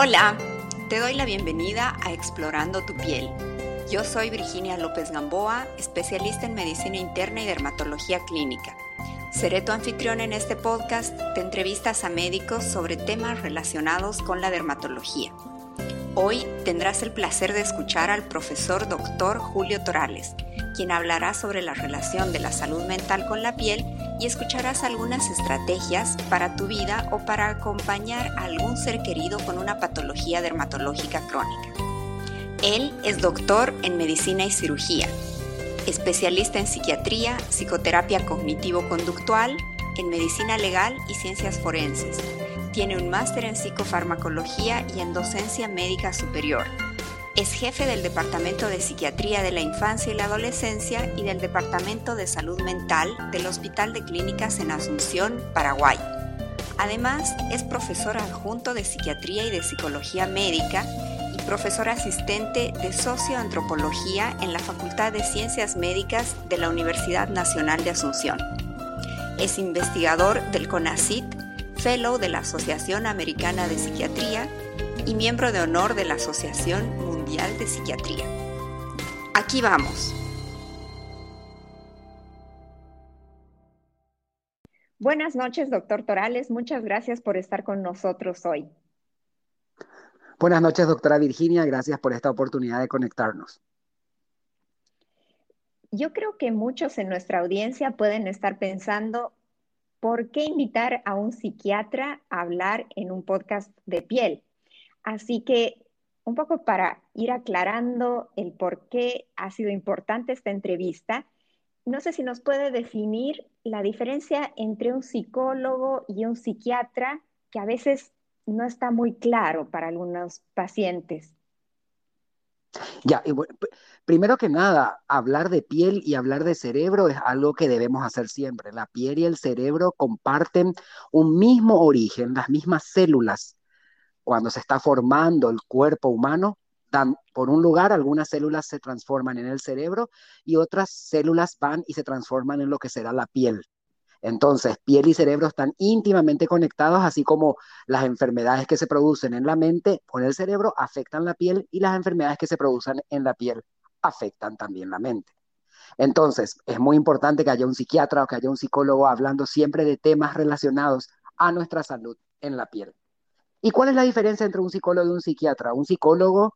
Hola, te doy la bienvenida a Explorando tu piel. Yo soy Virginia López Gamboa, especialista en medicina interna y dermatología clínica. Seré tu anfitrión en este podcast de entrevistas a médicos sobre temas relacionados con la dermatología. Hoy tendrás el placer de escuchar al profesor Dr. Julio Torales, quien hablará sobre la relación de la salud mental con la piel y escucharás algunas estrategias para tu vida o para acompañar a algún ser querido con una patología dermatológica crónica. Él es doctor en medicina y cirugía, especialista en psiquiatría, psicoterapia cognitivo-conductual, en medicina legal y ciencias forenses. Tiene un máster en psicofarmacología y en docencia médica superior es jefe del Departamento de Psiquiatría de la Infancia y la Adolescencia y del Departamento de Salud Mental del Hospital de Clínicas en Asunción, Paraguay. Además, es profesor adjunto de Psiquiatría y de Psicología Médica y profesor asistente de Socioantropología en la Facultad de Ciencias Médicas de la Universidad Nacional de Asunción. Es investigador del CONACIT, fellow de la Asociación Americana de Psiquiatría y miembro de honor de la Asociación de Psiquiatría. Aquí vamos. Buenas noches, doctor Torales. Muchas gracias por estar con nosotros hoy. Buenas noches, doctora Virginia. Gracias por esta oportunidad de conectarnos. Yo creo que muchos en nuestra audiencia pueden estar pensando, ¿por qué invitar a un psiquiatra a hablar en un podcast de piel? Así que un poco para ir aclarando el por qué ha sido importante esta entrevista, no sé si nos puede definir la diferencia entre un psicólogo y un psiquiatra, que a veces no está muy claro para algunos pacientes. Ya, primero que nada, hablar de piel y hablar de cerebro es algo que debemos hacer siempre. La piel y el cerebro comparten un mismo origen, las mismas células cuando se está formando el cuerpo humano, dan, por un lugar algunas células se transforman en el cerebro y otras células van y se transforman en lo que será la piel. Entonces, piel y cerebro están íntimamente conectados, así como las enfermedades que se producen en la mente o en el cerebro afectan la piel y las enfermedades que se producen en la piel afectan también la mente. Entonces, es muy importante que haya un psiquiatra o que haya un psicólogo hablando siempre de temas relacionados a nuestra salud en la piel. ¿Y cuál es la diferencia entre un psicólogo y un psiquiatra? Un psicólogo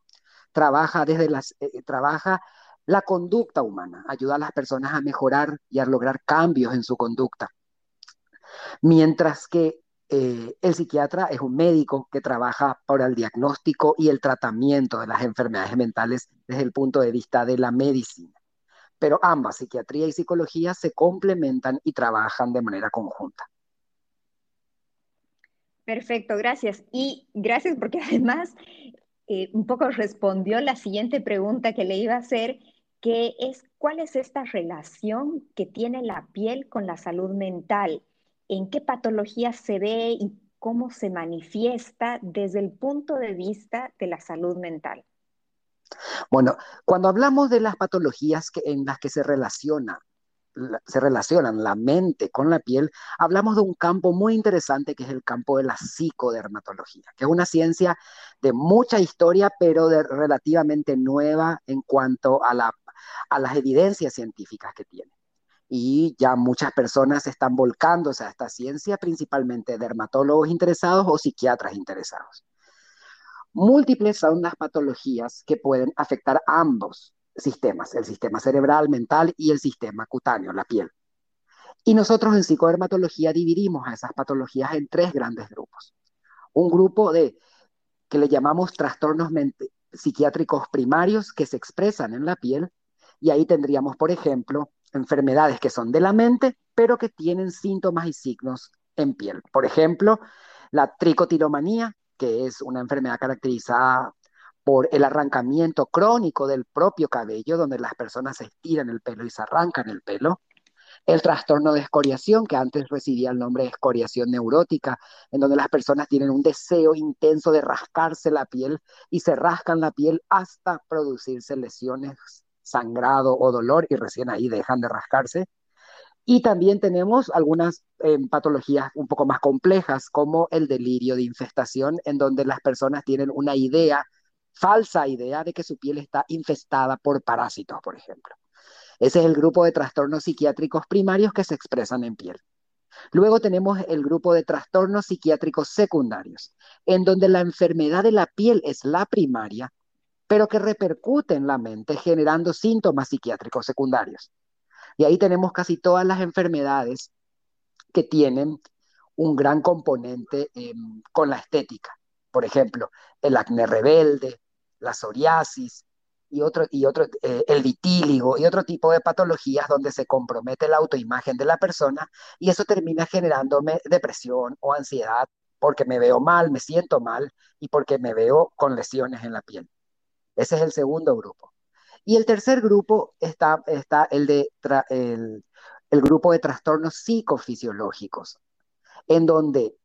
trabaja desde las eh, trabaja la conducta humana, ayuda a las personas a mejorar y a lograr cambios en su conducta. Mientras que eh, el psiquiatra es un médico que trabaja para el diagnóstico y el tratamiento de las enfermedades mentales desde el punto de vista de la medicina. Pero ambas, psiquiatría y psicología, se complementan y trabajan de manera conjunta. Perfecto, gracias. Y gracias porque además eh, un poco respondió la siguiente pregunta que le iba a hacer, que es cuál es esta relación que tiene la piel con la salud mental, en qué patologías se ve y cómo se manifiesta desde el punto de vista de la salud mental. Bueno, cuando hablamos de las patologías en las que se relaciona se relacionan la mente con la piel, hablamos de un campo muy interesante que es el campo de la psicodermatología, que es una ciencia de mucha historia, pero de relativamente nueva en cuanto a, a las evidencias científicas que tiene. Y ya muchas personas están volcándose a esta ciencia, principalmente dermatólogos interesados o psiquiatras interesados. Múltiples son las patologías que pueden afectar a ambos sistemas, el sistema cerebral, mental y el sistema cutáneo, la piel. Y nosotros en psicodermatología dividimos a esas patologías en tres grandes grupos. Un grupo de que le llamamos trastornos psiquiátricos primarios que se expresan en la piel y ahí tendríamos, por ejemplo, enfermedades que son de la mente, pero que tienen síntomas y signos en piel. Por ejemplo, la tricotilomanía, que es una enfermedad caracterizada por el arrancamiento crónico del propio cabello, donde las personas se estiran el pelo y se arrancan el pelo. El trastorno de escoriación, que antes recibía el nombre de escoriación neurótica, en donde las personas tienen un deseo intenso de rascarse la piel y se rascan la piel hasta producirse lesiones, sangrado o dolor y recién ahí dejan de rascarse. Y también tenemos algunas eh, patologías un poco más complejas, como el delirio de infestación, en donde las personas tienen una idea, falsa idea, de que su piel está infestada por parásitos, por ejemplo. Ese es el grupo de trastornos psiquiátricos primarios que se expresan en piel. Luego tenemos el grupo de trastornos psiquiátricos secundarios, en donde la enfermedad de la piel es la primaria, pero que repercute en la mente generando síntomas psiquiátricos secundarios. Y ahí tenemos casi todas las enfermedades que tienen un gran componente em, con la estética. Por ejemplo, el acné rebelde, la psoriasis y otro, y otro eh, el vitíligo y otro tipo de patologías donde se compromete la autoimagen de la persona y eso termina generándome depresión o ansiedad porque me veo mal, me siento mal y porque me veo con lesiones en la piel. Ese es el segundo grupo. Y el tercer grupo está, está el, de el, el grupo de trastornos psicofisiológicos, en donde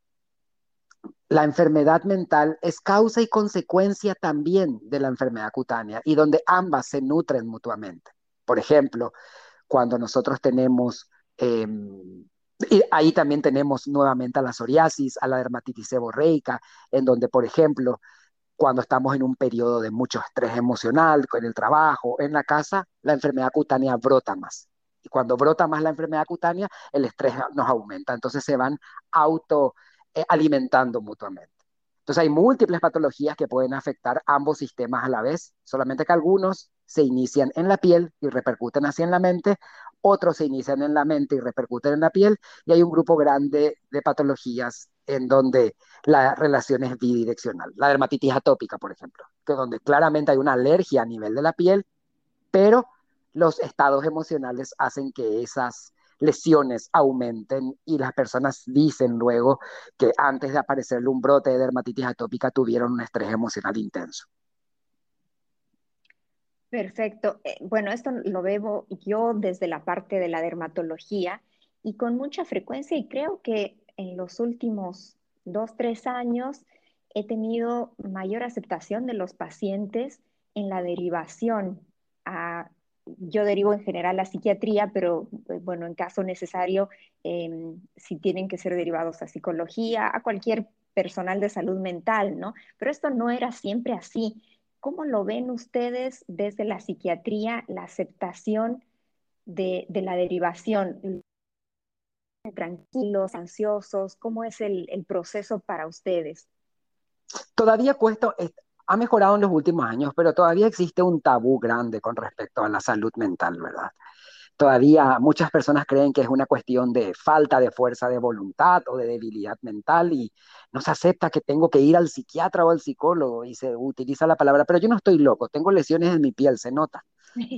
la enfermedad mental es causa y consecuencia también de la enfermedad cutánea y donde ambas se nutren mutuamente. Por ejemplo, cuando nosotros tenemos, em, y ahí también tenemos nuevamente a la psoriasis, a la dermatitis seborreica, en donde, por ejemplo, cuando estamos en un periodo de mucho estrés emocional, en el trabajo, en la casa, la enfermedad cutánea brota más. Y cuando brota más la enfermedad cutánea, el estrés nos aumenta. Entonces se van auto alimentando mutuamente. Entonces hay múltiples patologías que pueden afectar ambos sistemas a la vez, solamente que algunos se inician en la piel y repercuten así en la mente, otros se inician en la mente y repercuten en la piel, y hay un grupo grande de patologías en donde la relación es bidireccional. La dermatitis atópica, por ejemplo, que donde claramente hay una alergia a nivel de la piel, pero los estados emocionales hacen que esas lesiones aumenten y las personas dicen luego que antes de aparecerle un brote de dermatitis atópica tuvieron un estrés emocional intenso. Perfecto. Eh, bueno, esto lo veo yo desde la parte de la dermatología y con mucha frecuencia y creo que en los últimos dos, tres años he tenido mayor aceptación de los pacientes en la derivación a, yo derivo en general a psiquiatría, pero eh, bueno, en caso necesario, em, si tienen que ser derivados a psicología, a cualquier personal de salud mental, ¿no? Pero esto no era siempre así. ¿Cómo lo ven ustedes desde la psiquiatría, la aceptación de, de la derivación? tranquilos, ansiosos? ¿Cómo es el, proceso para ustedes? Todavía cuesta, ha mejorado en los últimos años, pero todavía existe un tabú grande con respecto a la salud mental, ¿verdad? Todavía muchas personas creen que es una cuestión de falta de fuerza de voluntad o de debilidad mental y no se acepta que tengo que ir al psiquiatra o al psicólogo y se utiliza la palabra, pero yo no estoy loco, tengo lesiones en mi piel, se nota.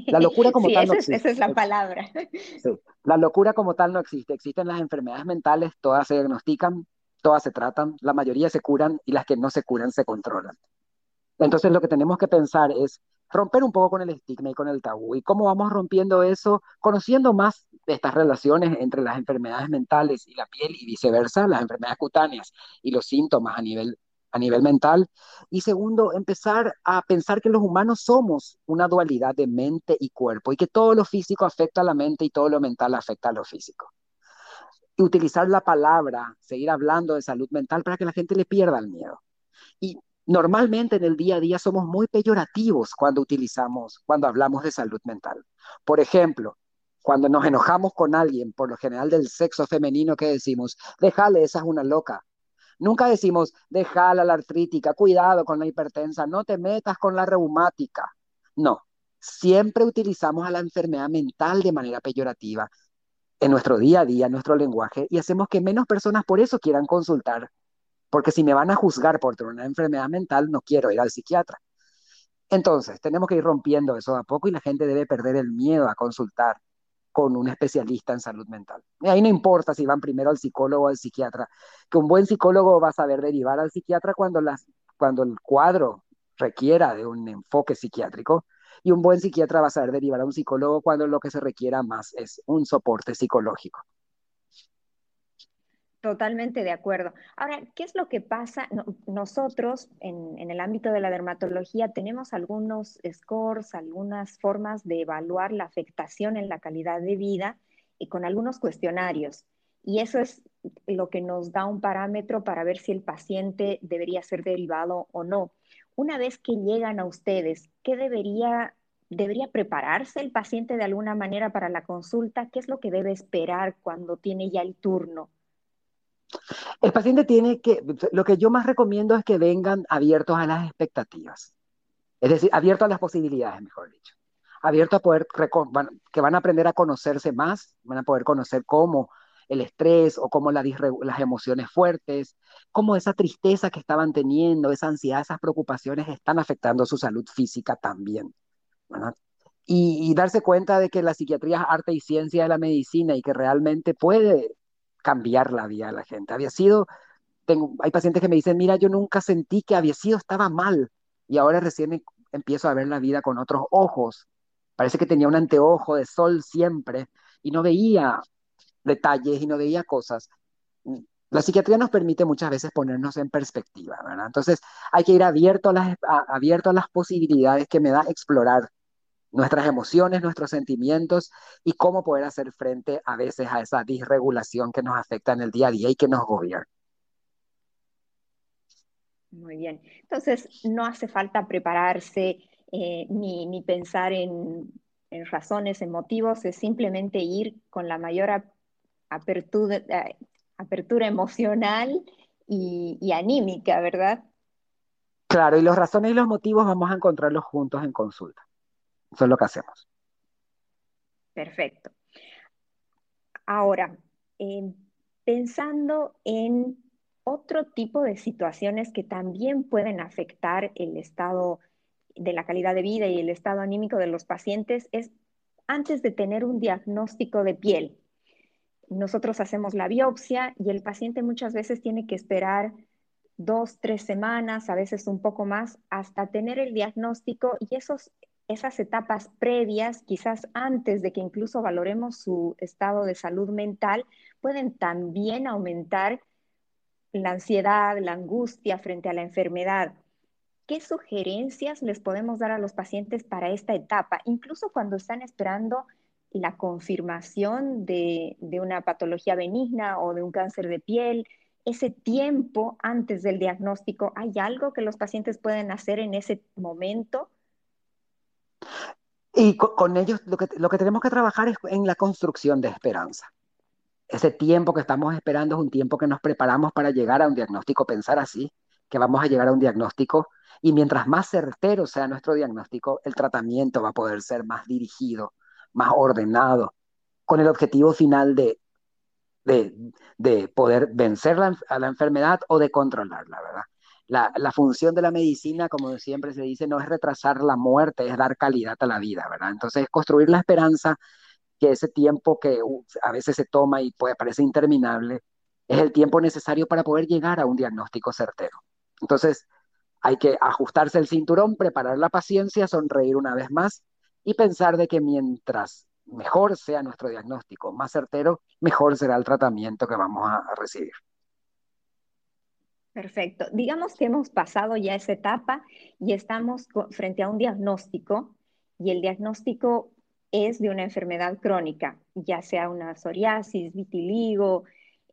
La locura como tal no existe. esa es la palabra. La locura como tal no existe. Existen las enfermedades mentales, todas se diagnostican, todas se tratan, la mayoría se curan y las que no se curan se controlan. Entonces lo que tenemos que pensar es romper un poco con el estigma y con el tabú. ¿Y cómo vamos rompiendo eso? Conociendo más de estas relaciones entre las enfermedades mentales y la piel y viceversa, las enfermedades cutáneas y los síntomas a nivel a nivel mental. Y segundo, empezar a pensar que los humanos somos una dualidad de mente y cuerpo y que todo lo físico afecta a la mente y todo lo mental afecta a lo físico. Y utilizar la palabra, seguir hablando de salud mental para que la gente le pierda el miedo. Y normalmente en el día a día somos muy peyorativos cuando utilizamos, cuando hablamos de salud mental. Por ejemplo, cuando nos enojamos con alguien, por lo general del sexo femenino, que decimos, déjale, esa es una loca, Nunca decimos, déjala la artrítica, cuidado con la hipertensa, no te metas con la reumática. No, siempre utilizamos a la enfermedad mental de manera peyorativa en nuestro día a día, en nuestro lenguaje, y hacemos que menos personas por eso quieran consultar. Porque si me van a juzgar por tener una enfermedad mental, no quiero ir al psiquiatra. Entonces, tenemos que ir rompiendo eso a poco y la gente debe perder el miedo a consultar con un especialista en salud mental. Y ahí no importa si van primero al psicólogo o al psiquiatra, que un buen psicólogo va a saber derivar al psiquiatra cuando, el cuadro requiera de un enfoque psiquiátrico y un buen psiquiatra va a saber derivar a un psicólogo cuando lo que se requiera más es un soporte psicológico. Totalmente de acuerdo. Ahora, ¿qué es lo que pasa? nosotros en, el ámbito de la dermatología tenemos algunos scores, algunas formas de evaluar la afectación en la calidad de vida con algunos cuestionarios. Y eso es lo que nos da un parámetro para ver si el paciente debería ser derivado o no. Una vez que llegan a ustedes, ¿qué debería, debería prepararse el paciente de alguna manera para la consulta? ¿Qué es lo que debe esperar cuando tiene ya el turno? El paciente tiene que, lo que yo más recomiendo es que vengan abiertos a las expectativas, es decir, abiertos a las posibilidades, mejor dicho, abiertos a poder, que van a aprender a conocerse más, van a poder conocer cómo el estrés o cómo las emociones fuertes, cómo esa tristeza que estaban teniendo, esa ansiedad, esas preocupaciones están afectando su salud física también. Y, darse cuenta de que la psiquiatría es arte y ciencia de la medicina y que realmente puede cambiar la vida de la gente. Había sido, tengo, hay pacientes que me dicen, mira, yo nunca sentí que había sido, estaba mal y ahora recién empiezo a ver la vida con otros ojos. Parece que tenía un anteojo de sol siempre y no veía detalles y no veía cosas. La psiquiatría nos permite muchas veces ponernos en perspectiva, ¿verdad? Entonces hay que ir abierto a las, abierto a las posibilidades que me da explorar nuestras emociones, nuestros sentimientos y cómo poder hacer frente a veces a esa disregulación que nos afecta en el día a día y que nos gobierna. Muy bien. Entonces, no hace falta prepararse eh, ni, ni, pensar en, en, razones, en motivos, es simplemente ir con la mayor apertura, eh, apertura emocional y, anímica, ¿verdad? Claro, y las razones y los motivos vamos a encontrarlos juntos en consulta. Eso es lo que hacemos. Perfecto. Ahora, em, pensando en otro tipo de situaciones que también pueden afectar el estado de la calidad de vida y el estado anímico de los pacientes, es antes de tener un diagnóstico de piel nosotros hacemos la biopsia y el paciente muchas veces tiene que esperar dos, tres semanas, a veces un poco más, hasta tener el diagnóstico y esos, esas etapas previas, quizás antes de que incluso valoremos su estado de salud mental, pueden también aumentar la ansiedad, la angustia frente a la enfermedad. ¿Qué sugerencias les podemos dar a los pacientes para esta etapa, incluso cuando están esperando la confirmación de, una patología benigna o de un cáncer de piel, ese tiempo antes del diagnóstico, ¿hay algo que los pacientes pueden hacer en ese momento? Y con, ellos lo que, lo que tenemos que trabajar es en la construcción de esperanza. Ese tiempo que estamos esperando es un tiempo que nos preparamos para llegar a un diagnóstico, pensar así, que vamos a llegar a un diagnóstico y mientras más certero sea nuestro diagnóstico, el tratamiento va a poder ser más dirigido más ordenado, con el objetivo final de, de, poder vencer a la enfermedad o de controlarla, ¿verdad? La, función de la medicina, como siempre se dice, no es retrasar la muerte, es dar calidad a la vida, ¿verdad? Entonces, construir la esperanza que ese tiempo que a veces se toma y puede, parece interminable, es el tiempo necesario para poder llegar a un diagnóstico certero. Entonces, hay que ajustarse el cinturón, preparar la paciencia, sonreír una vez más y pensar de que mientras mejor sea nuestro diagnóstico, más certero, mejor será el tratamiento que vamos a, recibir. Perfecto. Digamos que hemos pasado ya esa etapa y estamos frente a un diagnóstico y el diagnóstico es de una enfermedad crónica, ya sea una psoriasis, vitiligo,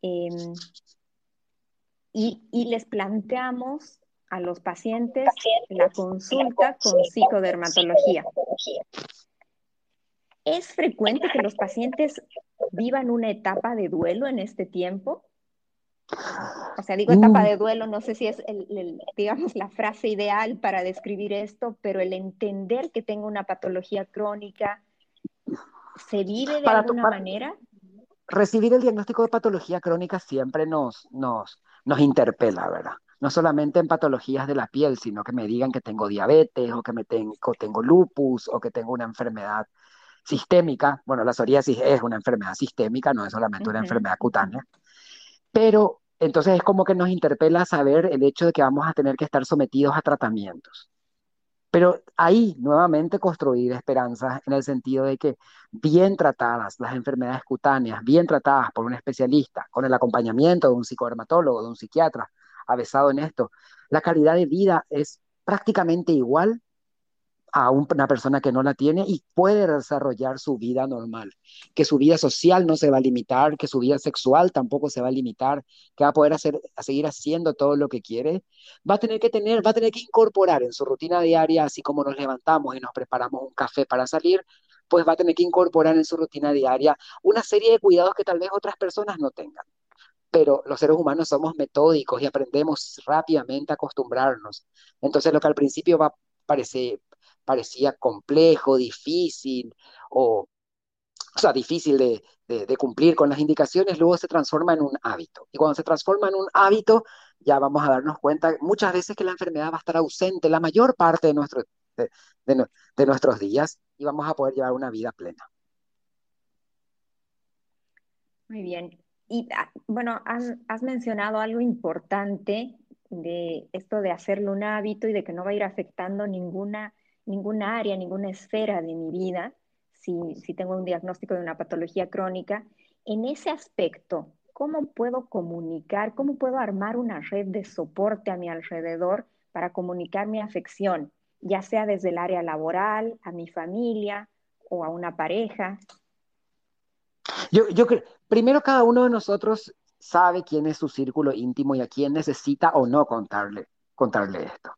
em, y, y, les planteamos a los pacientes la consulta con psicodermatología. ¿Es frecuente que los pacientes vivan una etapa de duelo en este tiempo? O sea, digo etapa mm. de duelo, no sé si es, digamos, la frase ideal para describir esto, pero el entender que tengo una patología crónica, ¿se vive de alguna manera? Recibir el diagnóstico de patología crónica siempre nos, nos, nos interpela, ¿verdad? no solamente en patologías de la piel, sino que me digan que tengo diabetes o que me tengo, tengo lupus o que tengo una enfermedad sistémica. Bueno, la psoriasis es una enfermedad sistémica, no es solamente una enfermedad cutánea. Pero entonces es como que nos interpela saber el hecho de que vamos a tener que estar sometidos a tratamientos. Pero ahí nuevamente construir esperanzas en el sentido de que bien tratadas las enfermedades cutáneas, bien tratadas por un especialista, con el acompañamiento de un psicodermatólogo, de un psiquiatra, avesado en esto. La calidad de vida es prácticamente igual a una persona que no la tiene y puede desarrollar su vida normal, que su vida social no se va a limitar, que su vida sexual tampoco se va a limitar, que va a poder hacer, a seguir haciendo todo lo que quiere, va a tener que tener, va a tener que incorporar en su rutina diaria, así como nos levantamos y nos preparamos un café para salir, pues va a tener que incorporar en su rutina diaria una serie de cuidados que tal vez otras personas no tengan. Pero los seres humanos somos metódicos y aprendemos rápidamente a acostumbrarnos. Entonces lo que al principio va a parecer, parecía complejo, difícil o, o sea, difícil de, cumplir con las indicaciones, luego se transforma en un hábito. Y cuando se transforma en un hábito, ya vamos a darnos cuenta muchas veces que la enfermedad va a estar ausente la mayor parte de, nuestro, de nuestros días y vamos a poder llevar una vida plena. Muy bien. Y ah, bueno, has, has, mencionado algo importante de esto de hacerlo un hábito y de que no va a ir afectando ninguna ninguna área, ninguna esfera de mi vida, si, si tengo un diagnóstico de una patología crónica, en ese aspecto, ¿cómo puedo comunicar, cómo puedo armar una red de soporte a mi alrededor para comunicar mi afección, ya sea desde el área laboral, a mi familia o a una pareja? Yo, yo primero cada uno de nosotros sabe quién es su círculo íntimo y a quién necesita o no contarle, contarle esto.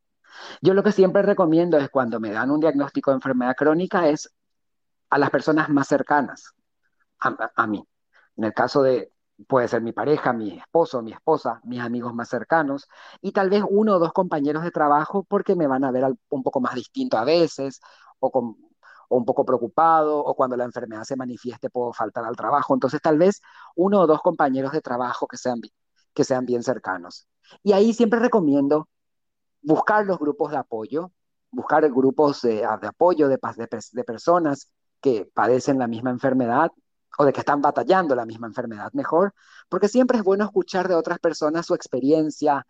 Yo lo que siempre recomiendo es cuando me dan un diagnóstico de enfermedad crónica es a las personas más cercanas a, mí. En el caso de, puede ser mi pareja, mi esposo, mi esposa, mis amigos más cercanos y tal vez uno o dos compañeros de trabajo porque me van a ver un poco más distinto a veces o, con, o un poco preocupado o cuando la enfermedad se manifieste puedo faltar al trabajo. Entonces tal vez uno o dos compañeros de trabajo que sean, que sean bien cercanos. Y ahí siempre recomiendo buscar los grupos de apoyo, buscar grupos de, apoyo de, de, personas que padecen la misma enfermedad o de que están batallando la misma enfermedad mejor, porque siempre es bueno escuchar de otras personas su experiencia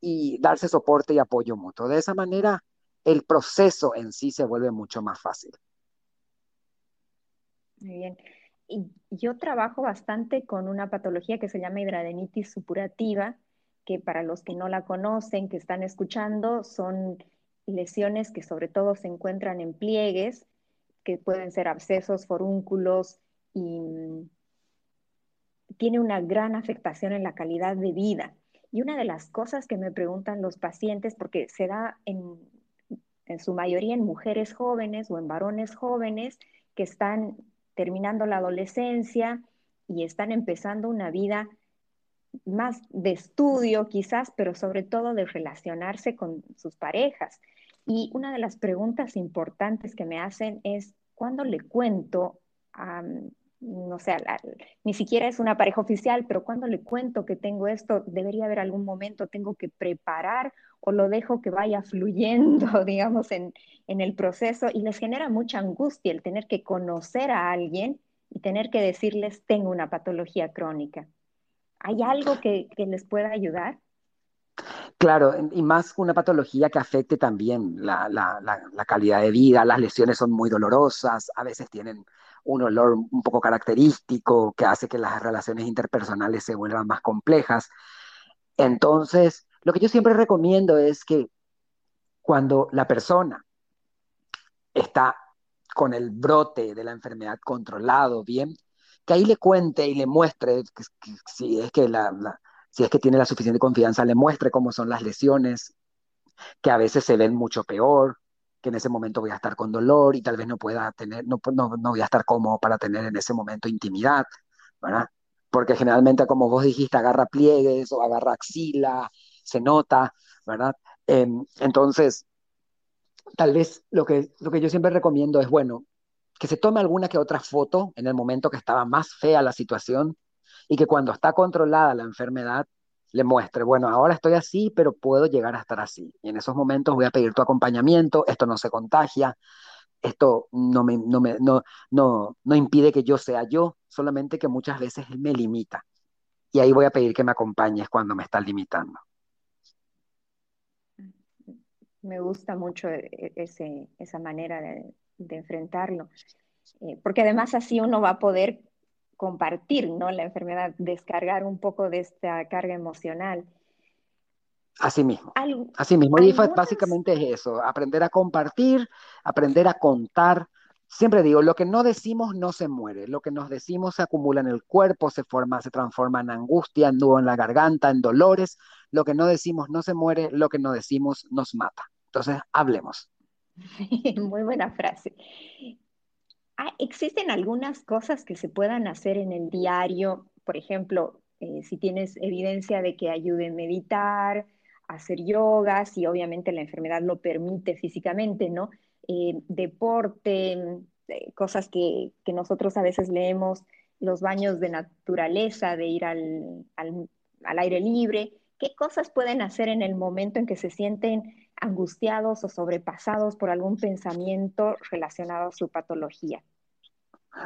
y darse soporte y apoyo mutuo. De esa manera, el proceso en sí se vuelve mucho más fácil. Muy bien. Y yo trabajo bastante con una patología que se llama hidradenitis supurativa, que para los que no la conocen, que están escuchando, son lesiones que sobre todo se encuentran en pliegues, que pueden ser abscesos, forúnculos, y mm, tiene una gran afectación en la calidad de vida. Y una de las cosas que me preguntan los pacientes, porque se da en, en su mayoría en mujeres jóvenes o en varones jóvenes que están terminando la adolescencia y están empezando una vida más de estudio quizás, pero sobre todo de relacionarse con sus parejas. Y una de las preguntas importantes que me hacen es, ¿cuándo le cuento no sé, ni siquiera es una pareja oficial, pero cuando le cuento que tengo esto, debería haber algún momento, tengo que preparar o lo dejo que vaya fluyendo, digamos, en, en el proceso y les genera mucha angustia el tener que conocer a alguien y tener que decirles, tengo una patología crónica. ¿Hay algo que, les pueda ayudar? Claro, y más una patología que afecte también la, calidad de vida, las lesiones son muy dolorosas, a veces tienen un olor un poco característico que hace que las relaciones interpersonales se vuelvan más complejas. Entonces, lo que yo siempre recomiendo es que cuando la persona está con el brote de la enfermedad controlado bien, que ahí le cuente y le muestre, si, es que si es que tiene la suficiente confianza, le muestre cómo son las lesiones, que a veces se ven mucho peor, que en ese momento voy a estar con dolor y tal vez no pueda tener, no, no, no voy a estar cómodo para tener en ese momento intimidad, ¿verdad? Porque generalmente, como vos dijiste, agarra pliegues o agarra axila, se nota, ¿verdad? Em, entonces, tal vez lo que, lo que yo siempre recomiendo es, bueno, que se tome alguna que otra foto en el momento que estaba más fea la situación y que cuando está controlada la enfermedad le muestre, bueno, ahora estoy así, pero puedo llegar a estar así. Y en esos momentos voy a pedir tu acompañamiento, esto no se contagia, esto no me, no, me, no, no, no impide que yo sea yo, solamente que muchas veces me limita. Y ahí voy a pedir que me acompañes cuando me está limitando. Me gusta mucho e, e, ese, esa manera de, de enfrentarlo. Eh, porque además así uno va a poder compartir ¿no? la enfermedad, descargar un poco de esta carga emocional. Así mismo. Así mismo. Y básicamente es eso, aprender a compartir, aprender a contar. Siempre digo, lo que no decimos no se muere, lo que nos decimos se acumula en el cuerpo, se forma, se transforma en angustia, en nudo en la garganta, en dolores. Lo que no decimos no se muere, lo que no decimos nos mata. Entonces, hablemos. Muy buena frase. Ah, ¿Existen algunas cosas que se puedan hacer en el diario? Por ejemplo, eh, si tienes evidencia de que ayude a meditar, hacer yoga, si obviamente la enfermedad lo permite físicamente, ¿no? Eh, deporte, eh, cosas que, nosotros a veces leemos, los baños de naturaleza, de ir al, al aire libre. ¿Qué cosas pueden hacer en el momento en que se sienten angustiados o sobrepasados por algún pensamiento relacionado a su patología?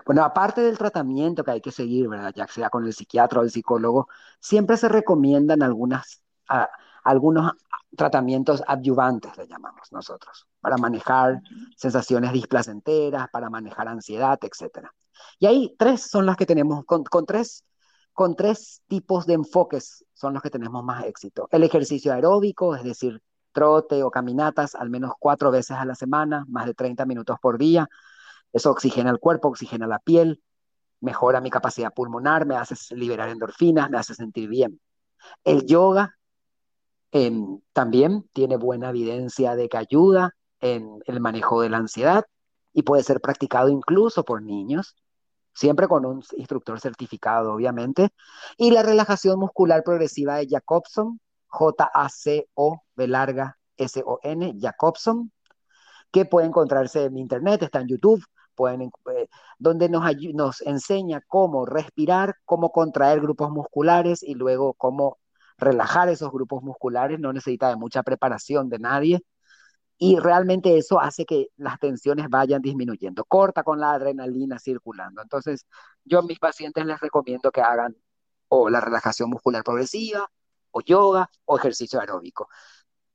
Bueno, aparte del tratamiento que hay que seguir, ¿verdad? ya sea con el psiquiatra o el psicólogo, siempre se recomiendan algunas, algunos tratamientos adyuvantes, le llamamos nosotros, para manejar sensaciones displacenteras, para manejar ansiedad, etc. Y ahí tres son las que tenemos, con, tres, con tres tipos de enfoques son los que tenemos más éxito. El ejercicio aeróbico, es decir, trote o caminatas al menos cuatro veces a la semana, más de 30 minutos por día. Eso oxigena el cuerpo, oxigena la piel, mejora mi capacidad pulmonar, me hace liberar endorfinas, me hace sentir bien. El yoga em, también tiene buena evidencia de que ayuda en el manejo de la ansiedad y puede ser practicado incluso por niños, siempre con un instructor certificado, obviamente. Y la relajación muscular progresiva de Jacobson, J-A-C-O, larga, S-O-N, Jacobson, que puede encontrarse en internet, está en YouTube, pueden, eh, donde nos, nos enseña cómo respirar, cómo contraer grupos musculares y luego cómo relajar esos grupos musculares. No necesita de mucha preparación de nadie. Y realmente eso hace que las tensiones vayan disminuyendo. Corta con la adrenalina circulando. Entonces, yo a mis pacientes les recomiendo que hagan o la relajación muscular progresiva, o yoga, o ejercicio aeróbico.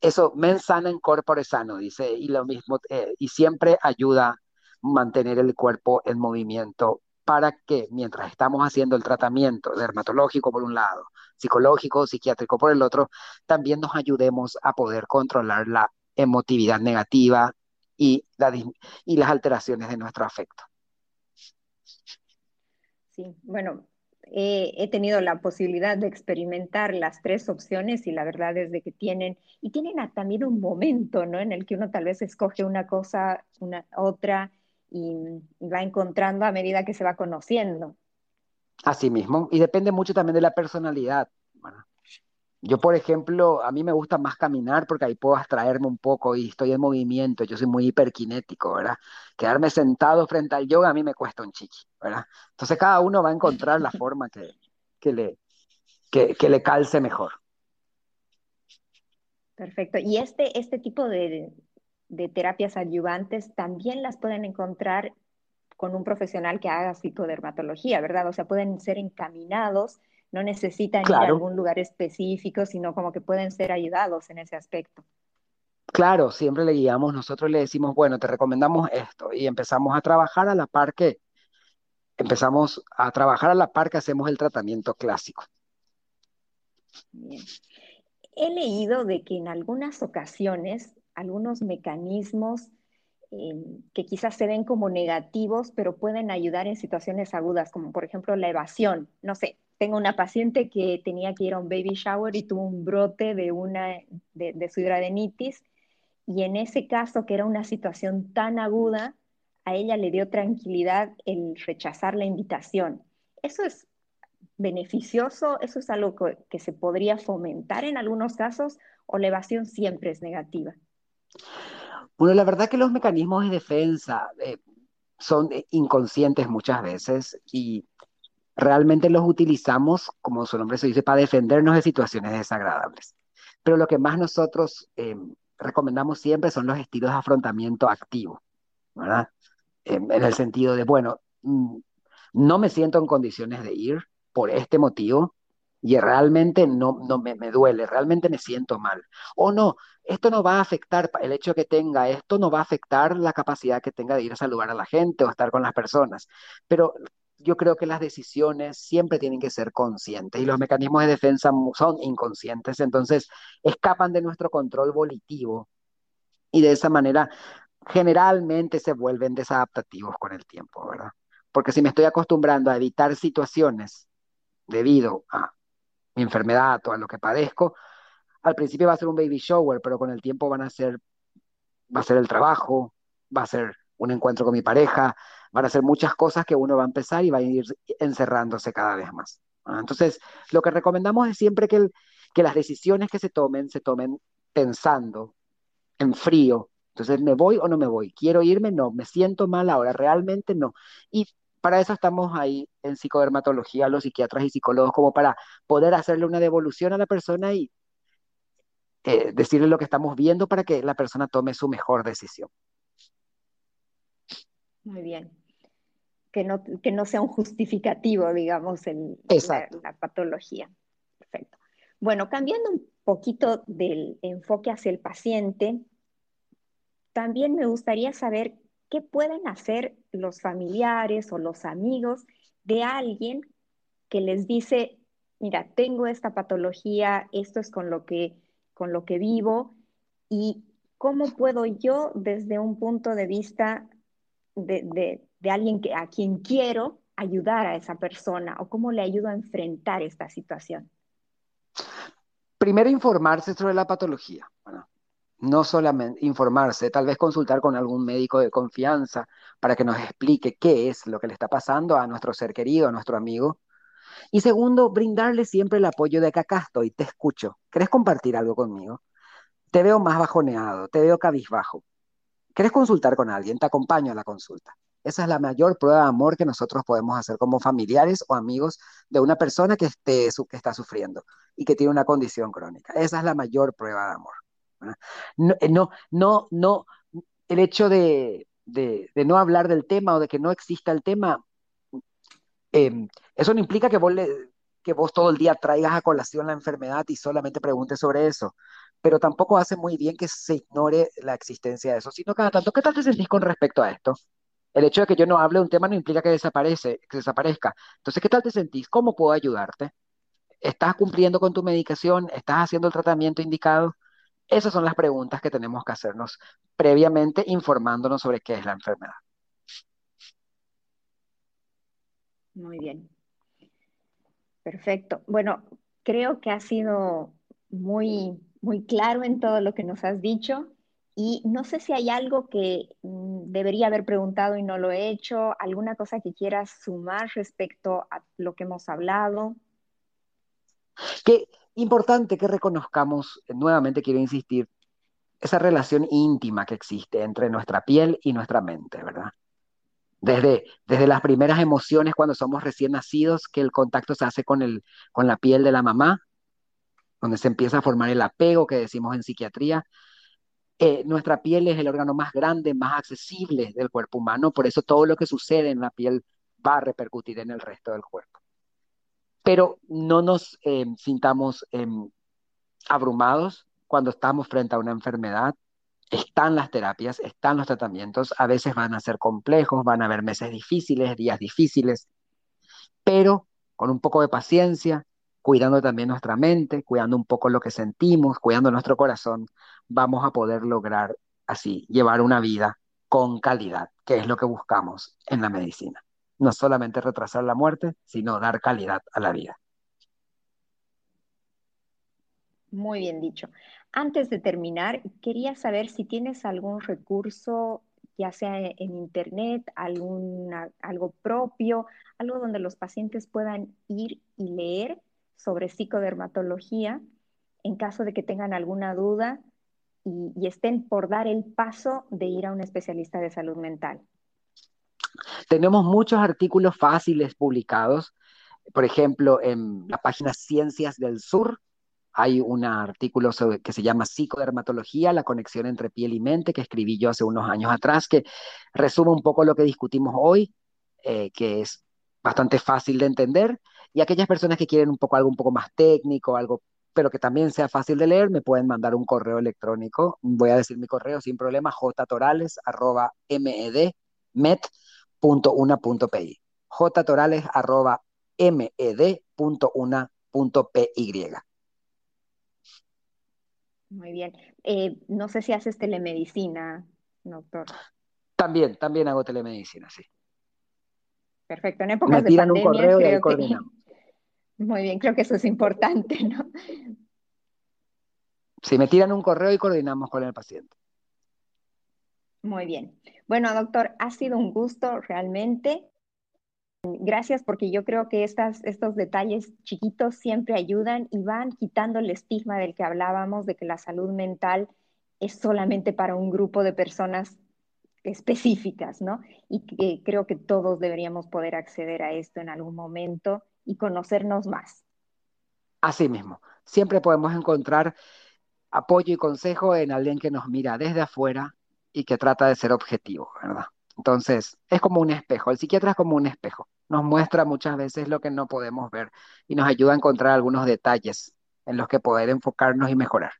Eso, men sana en corpore sano, dice, y lo mismo, eh, y siempre ayuda mantener el cuerpo en movimiento para que mientras estamos haciendo el tratamiento dermatológico por un lado, psicológico, psiquiátrico por el otro, también nos ayudemos a poder controlar la emotividad negativa y, y las alteraciones de nuestro afecto. Sí, bueno, he tenido la posibilidad de experimentar las tres opciones y la verdad es de que tienen, y tienen también un momento, ¿no? En el que uno tal vez escoge una cosa, una otra, y, va encontrando a medida que se va conociendo. Así mismo, y depende mucho también de la personalidad. Yo, por ejemplo, a mí me gusta más caminar porque ahí puedo abstraerme un poco y estoy en movimiento, yo soy muy hiperkinético, ¿verdad? Quedarme sentado frente al yoga a mí me cuesta un chiqui, ¿verdad? Entonces cada uno va a encontrar la forma que, que le, que, que le calce mejor. Perfecto. Y este, este tipo de, de terapias adyuvantes también las pueden encontrar con un profesional que haga psicodermatología, ¿verdad? O sea, pueden ser encaminados, no necesitan ir a algún lugar específico, sino como que pueden ser ayudados en ese aspecto. Claro, siempre le guiamos, nosotros le decimos, bueno, te recomendamos esto y empezamos a trabajar a la par que empezamos a trabajar a la par que hacemos el tratamiento clásico. Bien. He leído de que en algunas ocasiones algunos mecanismos eh, que quizás se ven como negativos, pero pueden ayudar en situaciones agudas, como por ejemplo la evasión. No sé, tengo una paciente que tenía que ir a un baby shower y tuvo un brote de, una, de, de su hidradenitis, y en ese caso, que era una situación tan aguda, a ella le dio tranquilidad el rechazar la invitación. Eso es beneficioso, eso es algo que se podría fomentar en algunos casos, o la evasión siempre es negativa. Bueno, la verdad que los mecanismos de defensa eh, son inconscientes muchas veces y realmente los utilizamos, como su nombre se dice, para defendernos de situaciones desagradables. Pero lo que más nosotros eh, recomendamos siempre son los estilos de afrontamiento activo, en el sentido de, bueno, mm, no me siento en condiciones de ir por este motivo, y realmente no, no me, me, duele, realmente me siento mal. O no, esto no va a afectar, el hecho que tenga esto no va a afectar la capacidad que tenga de ir a saludar a la gente o estar con las personas. Pero yo creo que las decisiones siempre tienen que ser conscientes y los mecanismos de defensa son inconscientes, entonces escapan de nuestro control volitivo y de esa manera generalmente se vuelven desadaptativos con el tiempo, ¿verdad? Porque si me estoy acostumbrando a evitar situaciones debido a mi enfermedad o a lo que padezco, al principio va a ser un baby shower, pero con el tiempo van a ser, va a ser el trabajo, va a ser un encuentro con mi pareja, van a ser muchas cosas que uno va a empezar y va a ir encerrándose cada vez más. Entonces, lo que recomendamos es siempre que, que las decisiones que se tomen, se tomen pensando en frío. Entonces, ¿me voy o no me voy? ¿Quiero irme? No. ¿Me siento mal ahora? Realmente no. Y para eso estamos ahí en psicodermatología, los psiquiatras y psicólogos, como para poder hacerle una devolución a la persona y eh, decirle lo que estamos viendo para que la persona tome su mejor decisión. Muy bien. Que no, que no sea un justificativo, digamos, en la, patología. Perfecto. Bueno, cambiando un poquito del enfoque hacia el paciente, también me gustaría saber qué pueden hacer los familiares o los amigos de alguien que les dice, mira, tengo esta patología, esto es con lo que, con lo que vivo, y cómo puedo yo desde un punto de vista de, alguien que, a quien quiero ayudar a esa persona o cómo le ayudo a enfrentar esta situación? Primero, informarse sobre la patología. no solamente informarse, tal vez consultar con algún médico de confianza para que nos explique qué es lo que le está pasando a nuestro ser querido, a nuestro amigo. Y segundo, brindarle siempre el apoyo de que acá estoy, te escucho. ¿Querés compartir algo conmigo? Te veo más bajoneado, te veo cabizbajo. ¿Quieres consultar con alguien? Te acompaño a la consulta. Esa es la mayor prueba de amor que nosotros podemos hacer como familiares o amigos de una persona que, esté, que está sufriendo y que tiene una condición crónica. Esa es la mayor prueba de amor. No, eh, no, no, no el hecho de, de, no hablar del tema o de que no exista el tema, em, eso no implica que vos, que vos todo el día traigas a colación la enfermedad y solamente preguntes sobre eso pero tampoco hace muy bien que se ignore la existencia de eso, sino cada tanto, ¿qué tal te sentís con respecto a esto? El hecho de que yo no hable de un tema no implica que desaparece, que desaparezca. Entonces, ¿qué tal te sentís? ¿Cómo puedo ayudarte? ¿Estás cumpliendo con tu medicación? ¿Estás haciendo el tratamiento indicado? Esas son las preguntas que tenemos que hacernos previamente informándonos sobre qué es la enfermedad. Muy bien. Perfecto. Bueno, creo que ha sido muy muy claro en todo lo que nos has dicho. Y no sé si hay algo que mm, debería haber preguntado y no lo he hecho, alguna cosa que quieras sumar respecto a lo que hemos hablado. Qué importante que reconozcamos, nuevamente quiero insistir, esa relación íntima que existe entre nuestra piel y nuestra mente, ¿verdad? Desde, desde las primeras emociones cuando somos recién nacidos, que el contacto se hace con, el, con la piel de la mamá, donde se empieza a formar el apego que decimos en psiquiatría. Eh, nuestra piel es el órgano más grande, más accesible del cuerpo humano, por eso todo lo que sucede en la piel va a repercutir en el resto del cuerpo. Pero no nos eh, sintamos em, abrumados cuando estamos frente a una enfermedad. Están las terapias, están los tratamientos, a veces van a ser complejos, van a haber meses difíciles, días difíciles, pero con un poco de paciencia, cuidando también nuestra mente, cuidando un poco lo que sentimos, cuidando nuestro corazón, vamos a poder lograr así llevar una vida con calidad, que es lo que buscamos en la medicina. No solamente retrasar la muerte, sino dar calidad a la vida. Muy bien dicho. Antes de terminar, quería saber si tienes algún recurso, ya sea en internet, algo propio, algo donde los pacientes puedan ir y leer sobre psicodermatología en caso de que tengan alguna duda y, estén por dar el paso de ir a un especialista de salud mental. Tenemos muchos artículos fáciles publicados. Por ejemplo, en la página Ciencias del Sur hay un artículo que se llama Psicodermatología, la conexión entre piel y mente, que escribí yo hace unos años atrás, que resume un poco lo que discutimos hoy, eh, que es bastante fácil de entender y aquellas personas que quieren un poco algo un poco más técnico, algo pero que también sea fácil de leer, me pueden mandar un correo electrónico. Voy a decir mi correo sin problema, jtorales.medmet.una.pi. jtorales.med.una.py. Muy bien. Eh, no sé si haces telemedicina, doctor. También, también hago telemedicina, sí. Perfecto. En épocas Me tiran un correo y ahí coordinamos. Muy bien, creo que eso es importante, ¿no? Si me tiran un correo y coordinamos con el paciente. Muy bien. Bueno, doctor, ha sido un gusto realmente. Gracias porque yo creo que estas, estos detalles chiquitos siempre ayudan y van quitando el estigma del que hablábamos, de que la salud mental es solamente para un grupo de personas específicas, ¿no? Y que creo que todos deberíamos poder acceder a esto en algún momento y conocernos más. Así mismo, siempre podemos encontrar apoyo y consejo en alguien que nos mira desde afuera y que trata de ser objetivo, ¿verdad? Entonces, es como un espejo, el psiquiatra es como un espejo, nos muestra muchas veces lo que no podemos ver y nos ayuda a encontrar algunos detalles en los que poder enfocarnos y mejorar.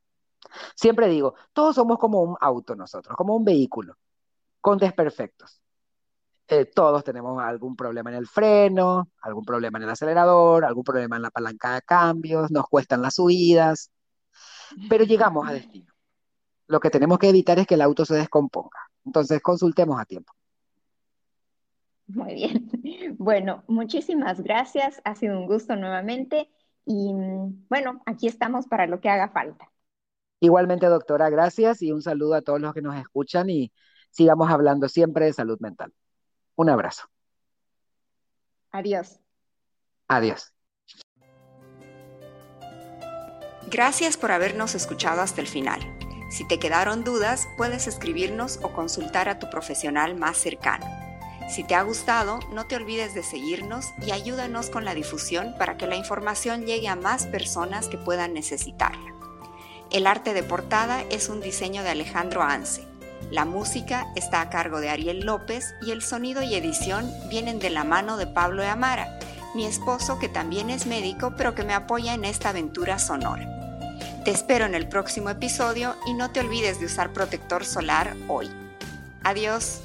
Siempre digo, todos somos como un auto nosotros, como un vehículo, con desperfectos. Eh, todos tenemos algún problema en el freno, algún problema en el acelerador, algún problema en la palanca de cambios, nos cuestan las subidas, pero llegamos a destino. Lo que tenemos que evitar es que el auto se descomponga. Entonces, consultemos a tiempo. Muy bien. Bueno, muchísimas gracias. Ha sido un gusto nuevamente. Y bueno, aquí estamos para lo que haga falta. Igualmente, doctora, gracias y un saludo a todos los que nos escuchan y sigamos hablando siempre de salud mental. Un abrazo. Adiós. Adiós. Gracias por habernos escuchado hasta el final. Si te quedaron dudas, puedes escribirnos o consultar a tu profesional más cercano. Si te ha gustado, no te olvides de seguirnos y ayúdanos con la difusión para que la información llegue a más personas que puedan necesitarla. El arte de portada es un diseño de Alejandro Anse. La música está a cargo de Ariel López y el sonido y edición vienen de la mano de Pablo Amara, mi esposo que también es médico pero que me apoya en esta aventura sonora. Te espero en el próximo episodio y no te olvides de usar protector solar hoy. Adiós.